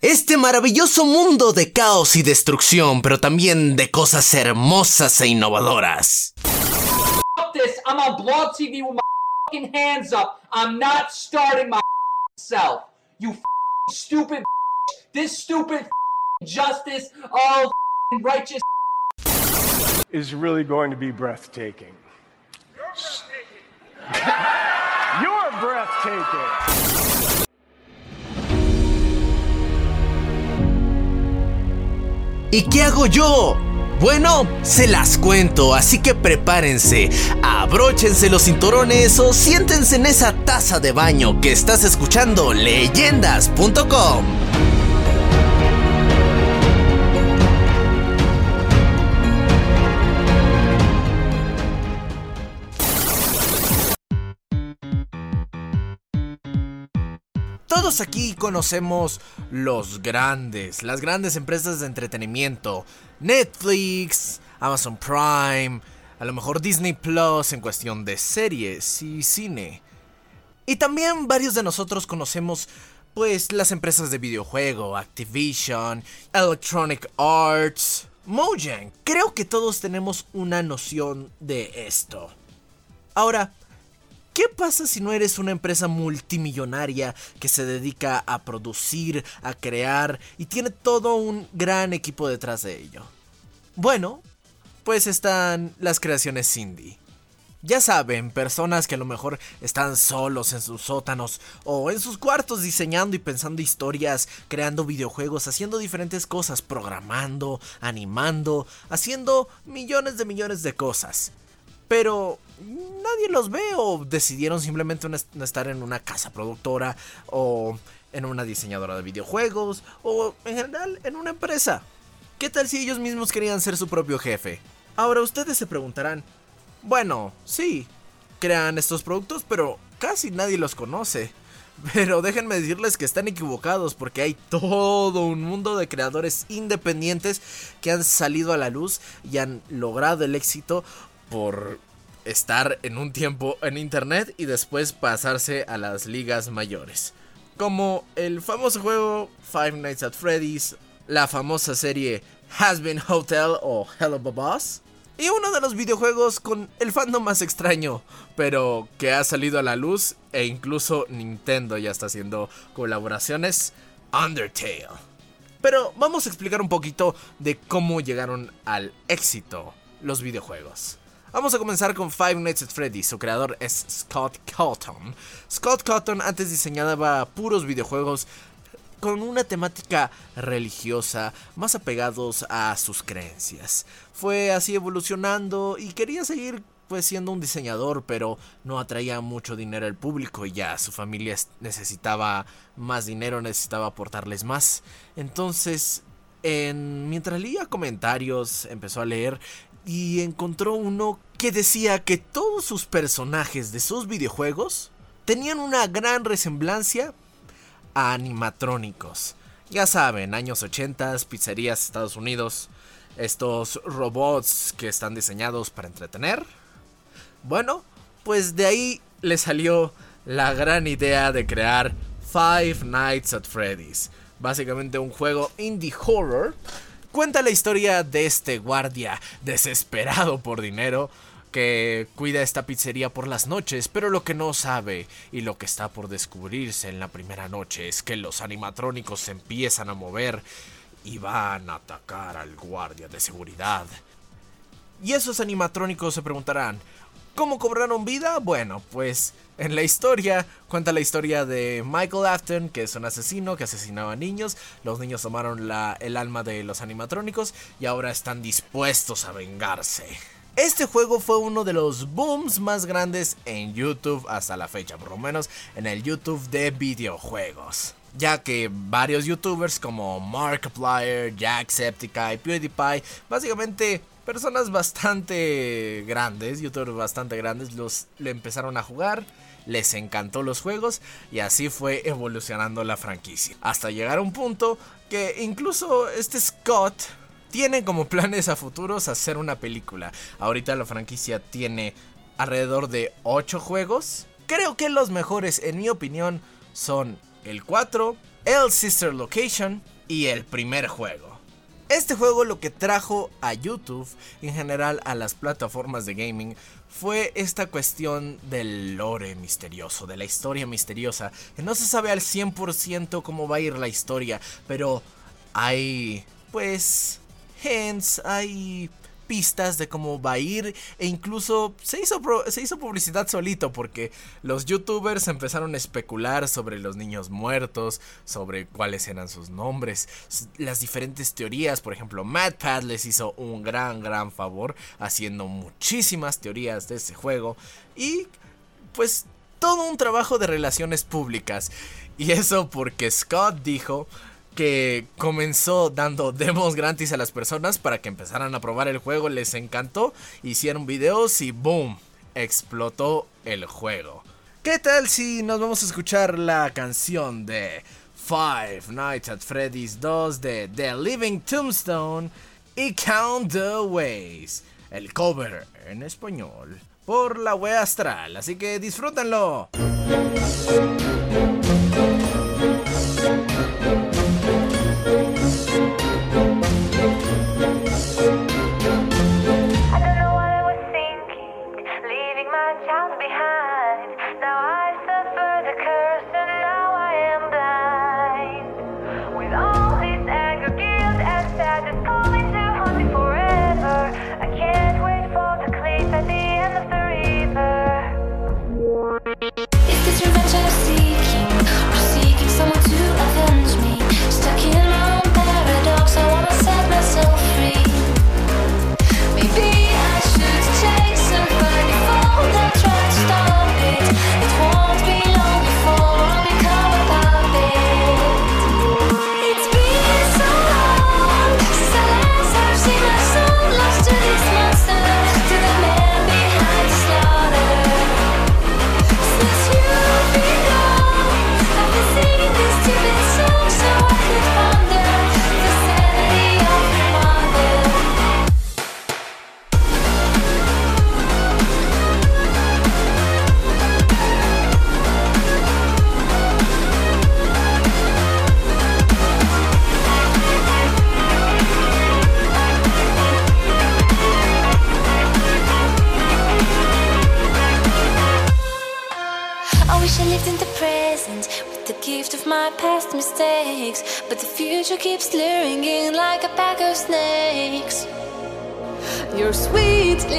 Este maravilloso mundo de caos y destrucción, pero también de cosas hermosas e innovadoras. Self. You stupid. This stupid justice of righteous. is really going to be breathtaking. You're breathtaking. You're breathtaking. ¿Y qué hago yo? Bueno, se las cuento, así que prepárense, abróchense los cinturones o siéntense en esa taza de baño que estás escuchando leyendas.com. Todos aquí conocemos los grandes, las grandes empresas de entretenimiento. Netflix, Amazon Prime, a lo mejor Disney Plus en cuestión de series y cine. Y también varios de nosotros conocemos pues las empresas de videojuego, Activision, Electronic Arts, Mojang. Creo que todos tenemos una noción de esto. Ahora, ¿Qué pasa si no eres una empresa multimillonaria que se dedica a producir, a crear y tiene todo un gran equipo detrás de ello? Bueno, pues están las creaciones indie. Ya saben, personas que a lo mejor están solos en sus sótanos o en sus cuartos diseñando y pensando historias, creando videojuegos, haciendo diferentes cosas, programando, animando, haciendo millones de millones de cosas. Pero nadie los ve o decidieron simplemente estar en una casa productora o en una diseñadora de videojuegos o en general en una empresa. ¿Qué tal si ellos mismos querían ser su propio jefe? Ahora ustedes se preguntarán, bueno, sí, crean estos productos, pero casi nadie los conoce. Pero déjenme decirles que están equivocados porque hay todo un mundo de creadores independientes que han salido a la luz y han logrado el éxito por estar en un tiempo en internet y después pasarse a las ligas mayores. Como el famoso juego Five Nights at Freddy's, la famosa serie Has Been Hotel o Hello Boss. Y uno de los videojuegos con el fandom más extraño, pero que ha salido a la luz e incluso Nintendo ya está haciendo colaboraciones, Undertale. Pero vamos a explicar un poquito de cómo llegaron al éxito los videojuegos. Vamos a comenzar con Five Nights at Freddy's. Su creador es Scott Cawthon. Scott Cawthon antes diseñaba puros videojuegos con una temática religiosa, más apegados a sus creencias. Fue así evolucionando y quería seguir pues siendo un diseñador, pero no atraía mucho dinero al público y ya su familia necesitaba más dinero, necesitaba aportarles más. Entonces, en, mientras leía comentarios, empezó a leer y encontró uno que decía que todos sus personajes de sus videojuegos tenían una gran resemblancia a animatrónicos. Ya saben, años 80, pizzerías Estados Unidos, estos robots que están diseñados para entretener. Bueno, pues de ahí le salió la gran idea de crear Five Nights at Freddy's. Básicamente un juego indie horror cuenta la historia de este guardia desesperado por dinero que cuida esta pizzería por las noches, pero lo que no sabe y lo que está por descubrirse en la primera noche es que los animatrónicos se empiezan a mover y van a atacar al guardia de seguridad. Y esos animatrónicos se preguntarán, ¿Cómo cobraron vida? Bueno, pues en la historia cuenta la historia de Michael Afton, que es un asesino que asesinaba niños. Los niños tomaron la, el alma de los animatrónicos y ahora están dispuestos a vengarse. Este juego fue uno de los booms más grandes en YouTube hasta la fecha, por lo menos en el YouTube de videojuegos. Ya que varios youtubers como Markiplier, Jacksepticeye, PewDiePie, básicamente personas bastante grandes, youtubers bastante grandes, los le empezaron a jugar, les encantó los juegos y así fue evolucionando la franquicia. Hasta llegar a un punto que incluso este Scott tiene como planes a futuros hacer una película. Ahorita la franquicia tiene alrededor de 8 juegos. Creo que los mejores, en mi opinión, son el 4, el Sister Location y el primer juego. Este juego lo que trajo a YouTube, en general a las plataformas de gaming, fue esta cuestión del lore misterioso, de la historia misteriosa, que no se sabe al 100% cómo va a ir la historia, pero hay, pues, hints, hay de cómo va a ir e incluso se hizo, se hizo publicidad solito porque los youtubers empezaron a especular sobre los niños muertos, sobre cuáles eran sus nombres, las diferentes teorías, por ejemplo, MadPad les hizo un gran gran favor haciendo muchísimas teorías de ese juego y pues todo un trabajo de relaciones públicas. Y eso porque Scott dijo que comenzó dando demos gratis a las personas para que empezaran a probar el juego, les encantó, hicieron videos y boom, explotó el juego. ¿Qué tal si nos vamos a escuchar la canción de Five Nights at Freddy's 2 de The Living Tombstone y Count the Ways, el cover en español por la wea astral, así que disfrútenlo.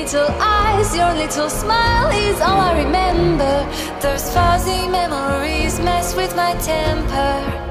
Little eyes, your little smile is all I remember. Those fuzzy memories mess with my temper.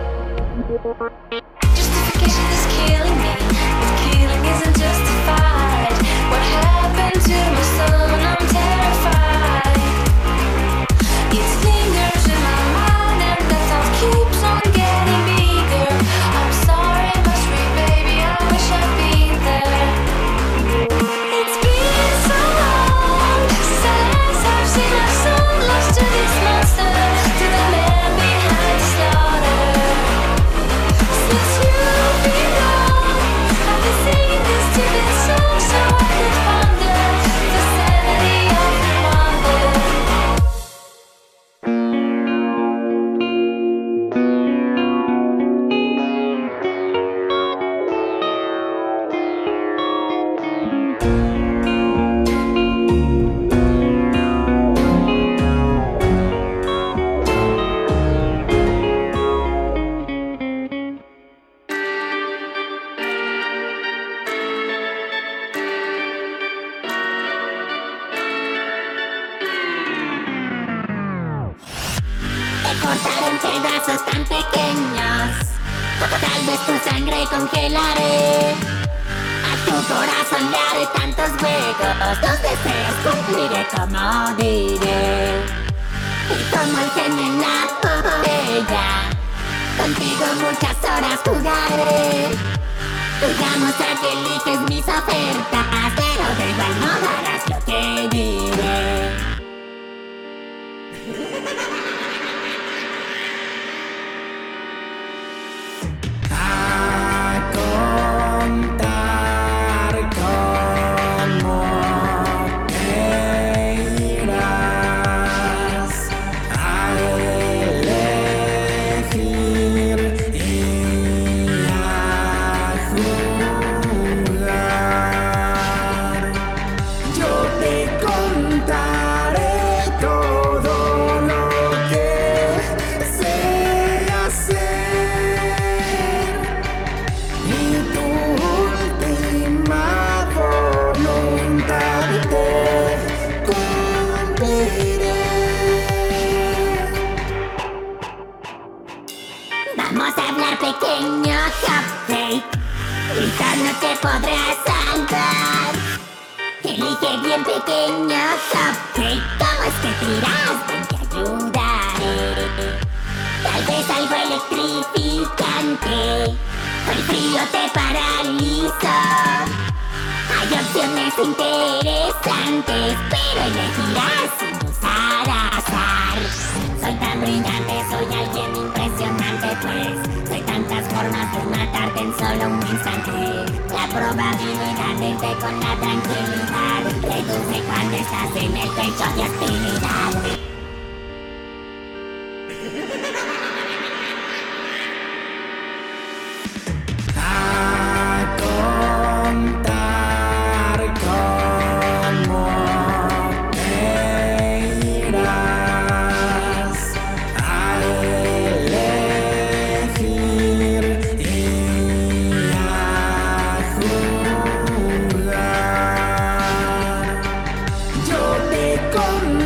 Y como el genio en la botella. Contigo muchas horas jugaré. Jugamos a que eliges mis ofertas, pero de igual modo harás lo que diré. Cupcake. Grita no te podrás salvar. Elige bien pequeño cupcake. ¿Cómo es que tiras? Te ayudaré. Tal vez algo electrificante. El frío te paraliza. Hay opciones interesantes, pero elegirás sin usar azar. Soy tan brillante, soy alguien impresionante, pues de matarte en solo un instante. La probabilidad de irte con la tranquilidad reduce cuando estás en el pecho de hostilidad. Camille,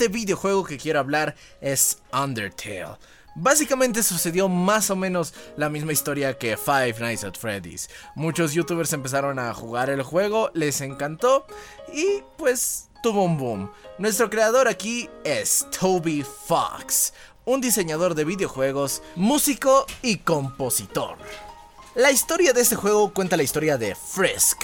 siguiente videojuego que quiero hablar es Undertale. Básicamente sucedió más o menos la misma historia que Five Nights at Freddy's. Muchos youtubers empezaron a jugar el juego, les encantó y pues tuvo un boom. Nuestro creador aquí es Toby Fox, un diseñador de videojuegos, músico y compositor. La historia de este juego cuenta la historia de Frisk,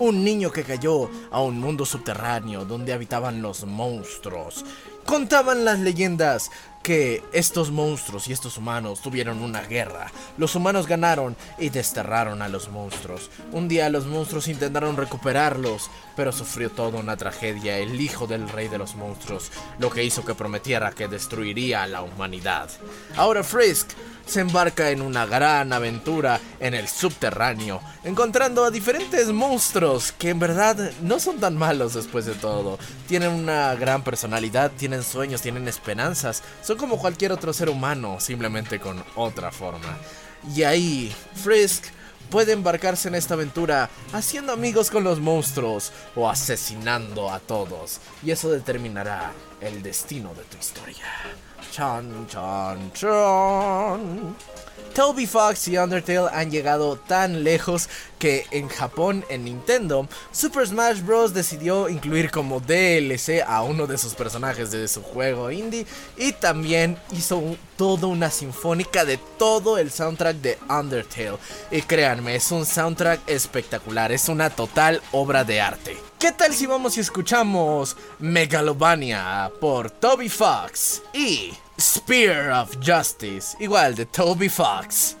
un niño que cayó a un mundo subterráneo donde habitaban los monstruos. Contaban las leyendas que estos monstruos y estos humanos tuvieron una guerra. Los humanos ganaron y desterraron a los monstruos. Un día los monstruos intentaron recuperarlos, pero sufrió toda una tragedia el hijo del rey de los monstruos, lo que hizo que prometiera que destruiría a la humanidad. Ahora Frisk se embarca en una gran aventura en el subterráneo, encontrando a diferentes monstruos que en verdad no son tan malos después de todo. Tienen una gran personalidad, tienen sueños, tienen esperanzas, son como cualquier otro ser humano, simplemente con otra forma. Y ahí, Frisk puede embarcarse en esta aventura haciendo amigos con los monstruos o asesinando a todos. Y eso determinará el destino de tu historia. Chan, chan, chan. Toby Fox y Undertale han llegado tan lejos que en Japón, en Nintendo, Super Smash Bros. decidió incluir como DLC a uno de sus personajes de su juego indie y también hizo un- toda una sinfónica de todo el soundtrack de Undertale. Y créanme, es un soundtrack espectacular, es una total obra de arte. ¿Qué tal si vamos y escuchamos Megalovania por Toby Fox y Spear of Justice, igual de Toby Fox?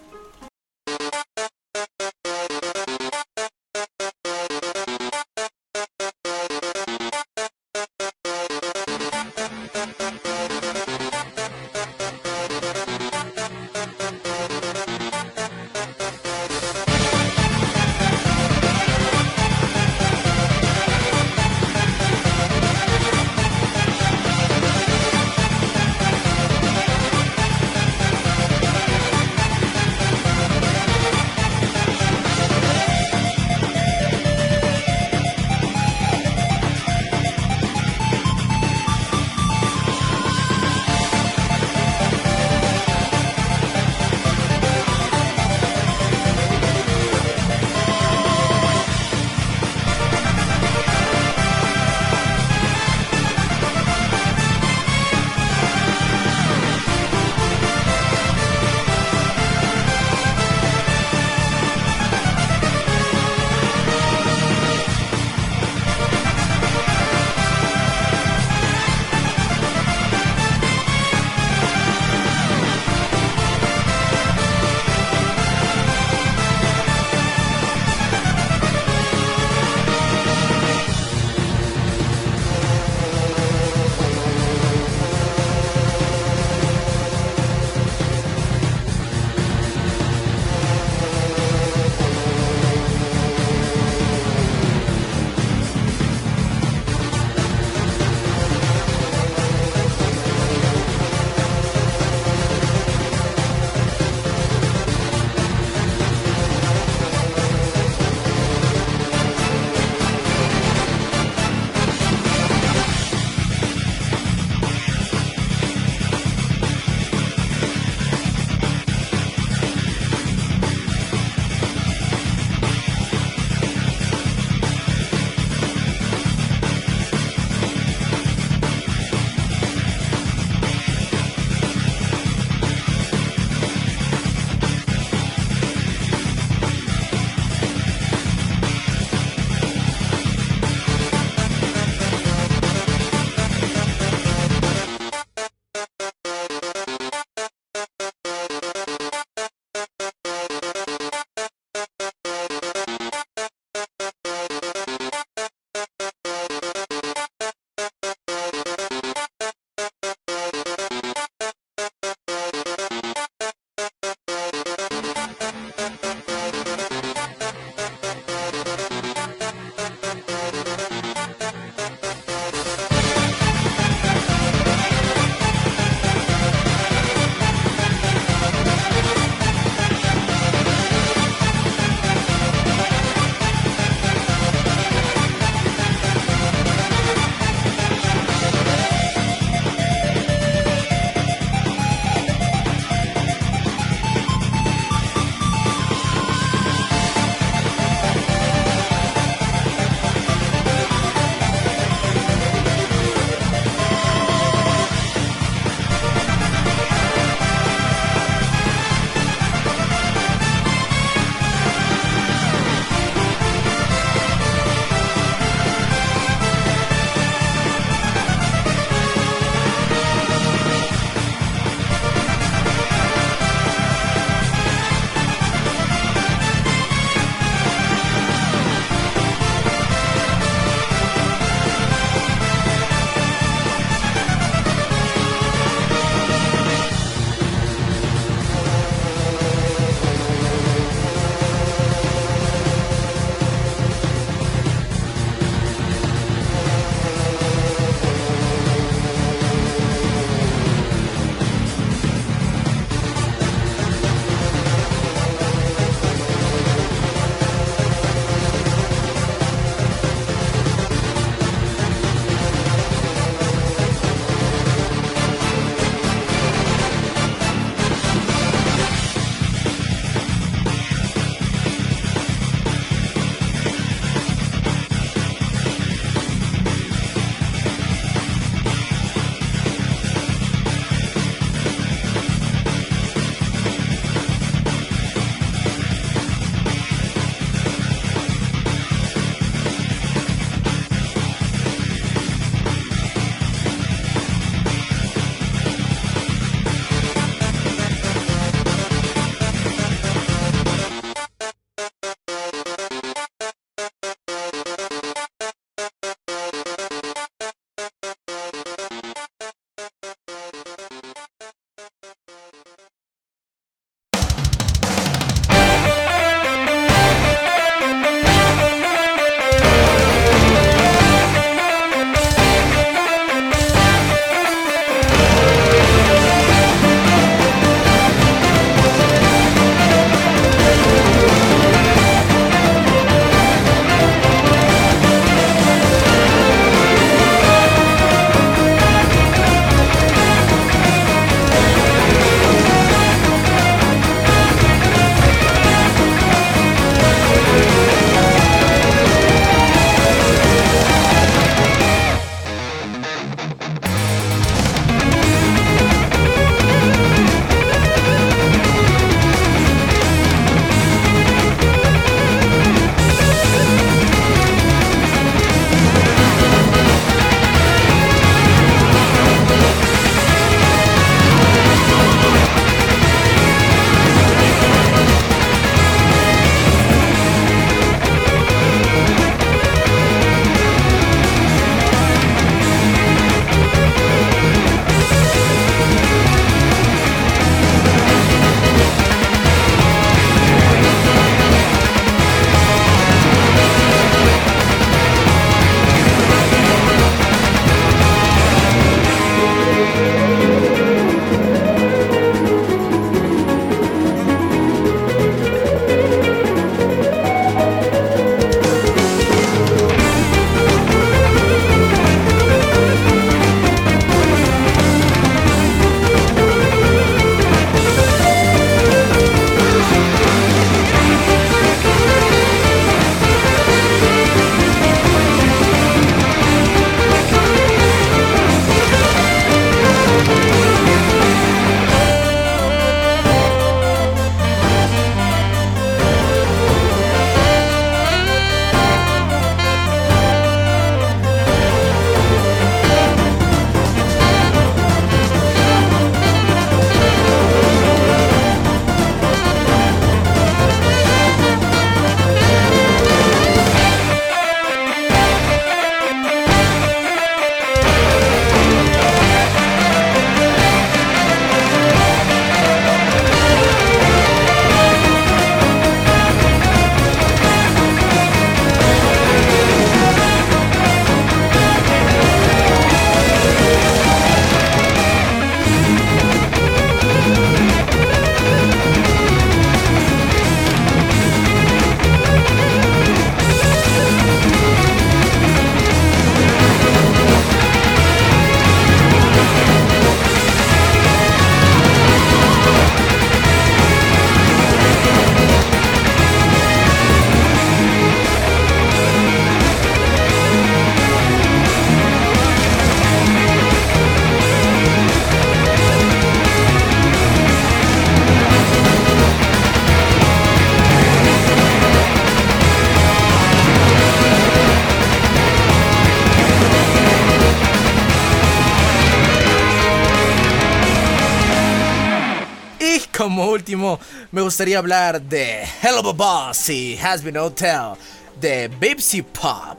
Me gustaría hablar de Hell of a Boss y Has Been Hotel de Bipsy Pop.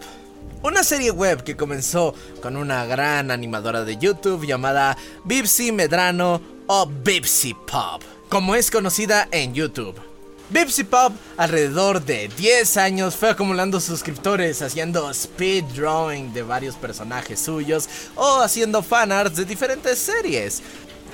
Una serie web que comenzó con una gran animadora de YouTube llamada Bipsy Medrano o Bipsy Pop, como es conocida en YouTube. Bipsy Pop alrededor de 10 años fue acumulando suscriptores haciendo speed drawing de varios personajes suyos o haciendo fanarts de diferentes series.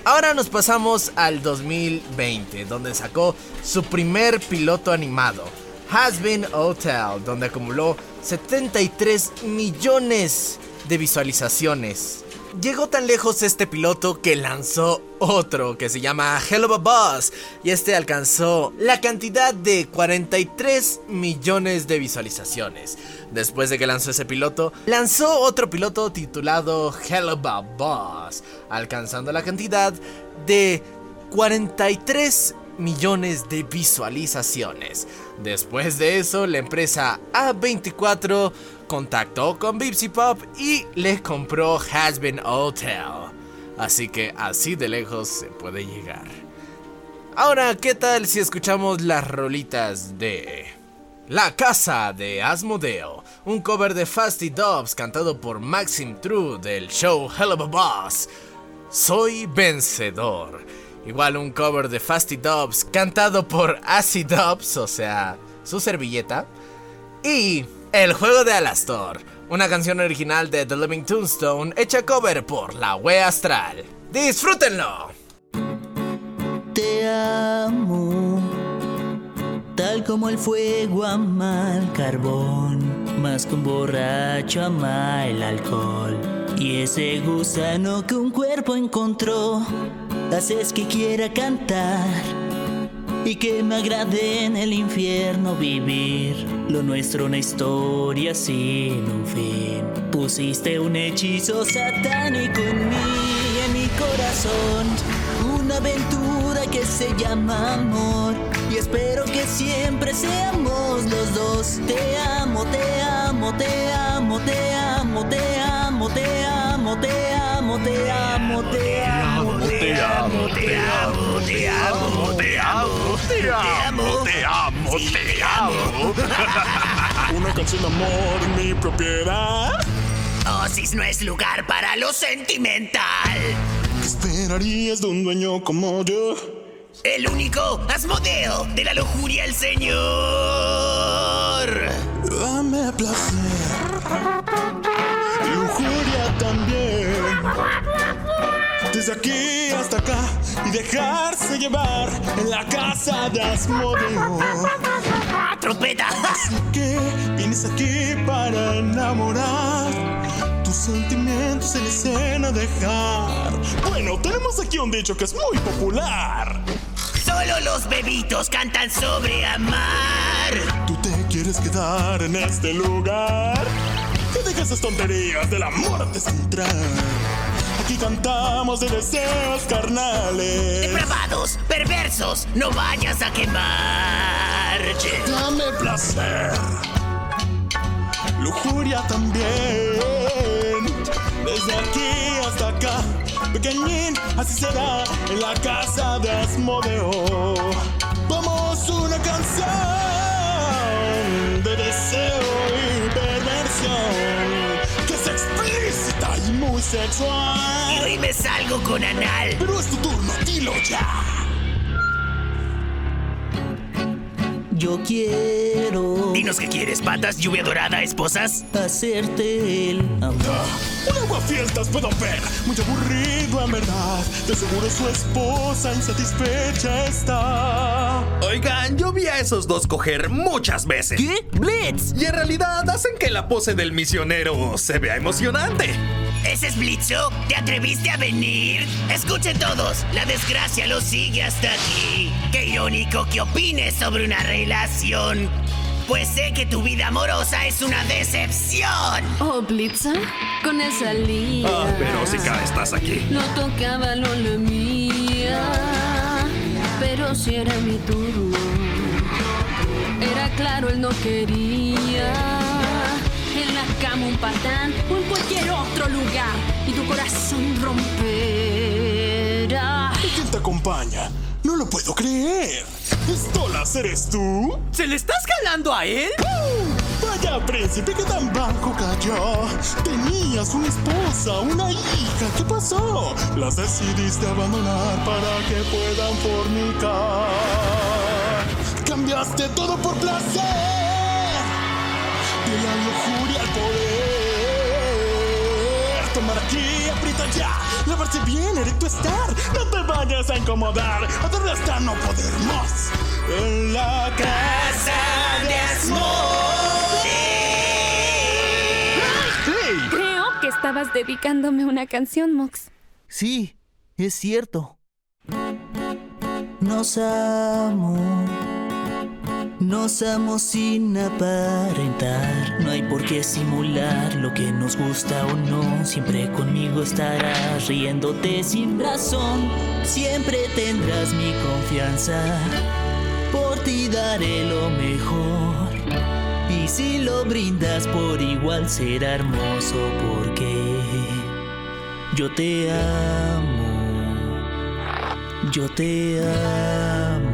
Ahora nos pasamos al 2020, donde sacó su primer piloto animado, Has Been Hotel, donde acumuló 73 millones de visualizaciones. Llegó tan lejos este piloto que lanzó otro que se llama Hell of a y este alcanzó la cantidad de 43 millones de visualizaciones. Después de que lanzó ese piloto, lanzó otro piloto titulado Hell of a alcanzando la cantidad de 43 millones de visualizaciones. Después de eso, la empresa A24 contactó con Bipsy Pop y le compró Has Been Hotel. Así que así de lejos se puede llegar. Ahora, ¿qué tal si escuchamos las rolitas de La Casa de Asmodeo? Un cover de Fasty Dubs cantado por Maxim True del show Hell of a Boss. Soy vencedor. Igual un cover de Fasty Dubs cantado por Acid Dubs, o sea, su servilleta. Y El juego de Alastor, una canción original de The Living Tombstone hecha cover por la Wea Astral. ¡Disfrútenlo! Te amo, tal como el fuego ama el carbón, más que un borracho ama el alcohol. Y ese gusano que un cuerpo encontró, haces que quiera cantar y que me agrade en el infierno vivir. Lo nuestro una historia sin un fin. Pusiste un hechizo satánico en mí, en mi corazón. Una aventura que se llama amor. Y espero que siempre seamos los dos. Te amo, te amo, te amo, te amo, te amo, te amo, te amo, te amo, te amo, te amo, te amo, te amo, te amo, te amo, te amo, te amo. Una canción de amor, mi propiedad. Osis no es lugar para lo sentimental. ¿Qué esperarías de un dueño como yo? El único Asmodeo de la lujuria el señor. Dame placer. Lujuria también. Desde aquí hasta acá y dejarse llevar en la casa de Asmodeo. Trompeta. Así que vienes aquí para enamorar. Tus sentimientos en escena dejar. Bueno, tenemos aquí un dicho que es muy popular. Solo los bebitos cantan sobre amar. ¿Tú te quieres quedar en este lugar? Que dejes esas tonterías del amor de central. Aquí cantamos de deseos carnales. Depravados, perversos, no vayas a quemar. Dame placer. Lujuria también. Desde aquí hasta acá. Pequeñín, así será en la casa de Asmodeo. Vamos una canción sexual. Y hoy me salgo con anal. Pero es tu turno, dilo ya. Yo quiero Dinos qué quieres, patas, lluvia dorada, esposas. hacerte el amor. Un aguafiestas puedo ver, muy aburrido en verdad. De seguro su esposa insatisfecha está. Oigan, yo vi a esos dos coger muchas veces. ¿Qué? ¡Blitz! Y en realidad hacen que la pose del misionero se vea emocionante. ¿Ese es Blitzo? ¿Te atreviste a venir? Escuchen todos, la desgracia lo sigue hasta aquí. Qué irónico que opines sobre una relación. Pues sé que tu vida amorosa es una decepción. Oh, Blitza, con esa lía. Ah, pero si cada estás aquí. No tocaba, no la mía. Pero si era mi turno. Era claro, él no quería. Un patán o en cualquier otro lugar. Y tu corazón romperá. ¿Y quién te acompaña? No lo puedo creer. ¿Stolas eres tú? ¿Se le estás jalando a él? Vaya príncipe que tan bajo cayó. Tenías una esposa, una hija. ¿Qué pasó? Las decidiste abandonar para que puedan fornicar. Cambiaste todo por placer. De la lujuria al poder. Ya. Lavarse bien, erecto estar. No te vayas a incomodar. Hacerlo hasta no poder más. En la casa de Creo que estabas dedicándome una canción, Mox. Sí, es cierto. Nos amo. Nos amo sin aparentar. No hay por qué simular lo que nos gusta o no. Siempre conmigo estarás riéndote sin razón. Siempre tendrás mi confianza. Por ti daré lo mejor. Y si lo brindas por igual será hermoso porque yo te amo. Yo te amo.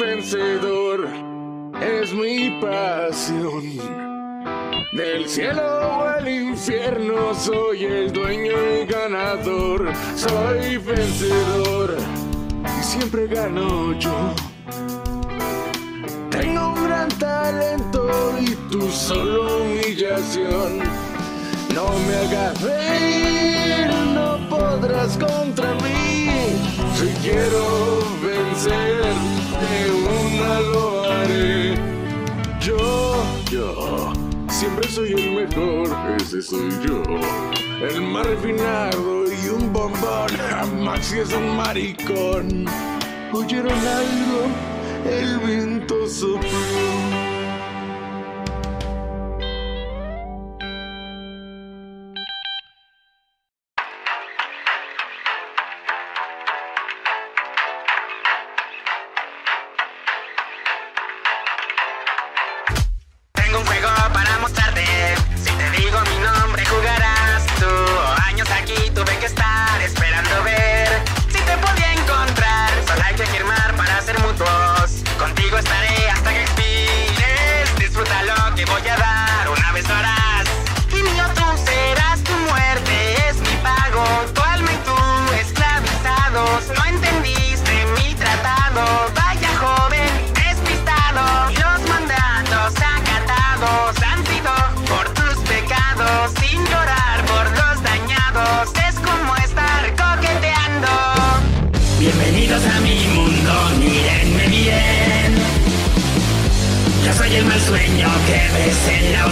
Vencedor, es mi pasión. Del cielo al infierno soy el dueño y ganador. Soy vencedor y siempre gano yo. Tengo un gran talento y tú solo humillación. No me hagas reír, no podrás contra mí. Si quiero vencer, Yo, siempre soy el mejor, ese soy yo. El más refinado y un bombón, Maxi es un maricón. ¿Oyeron algo? El viento sopló.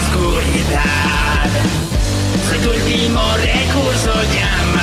Oscuridad. Soy tu último recurso, llama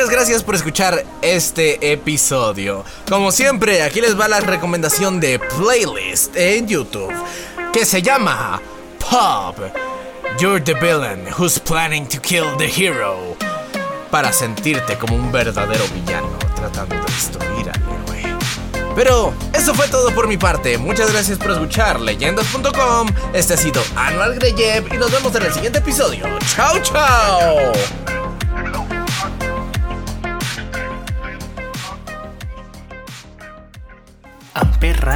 Muchas gracias por escuchar este episodio. Como siempre, aquí les va la recomendación de playlist en YouTube que se llama Pop. You're the villain who's planning to kill the hero. Para sentirte como un verdadero villano tratando de destruir al héroe. Pero eso fue todo por mi parte. Muchas gracias por escuchar leyendas.com. Este ha sido Anual Greyev y nos vemos en el siguiente episodio. ¡Chao, chao!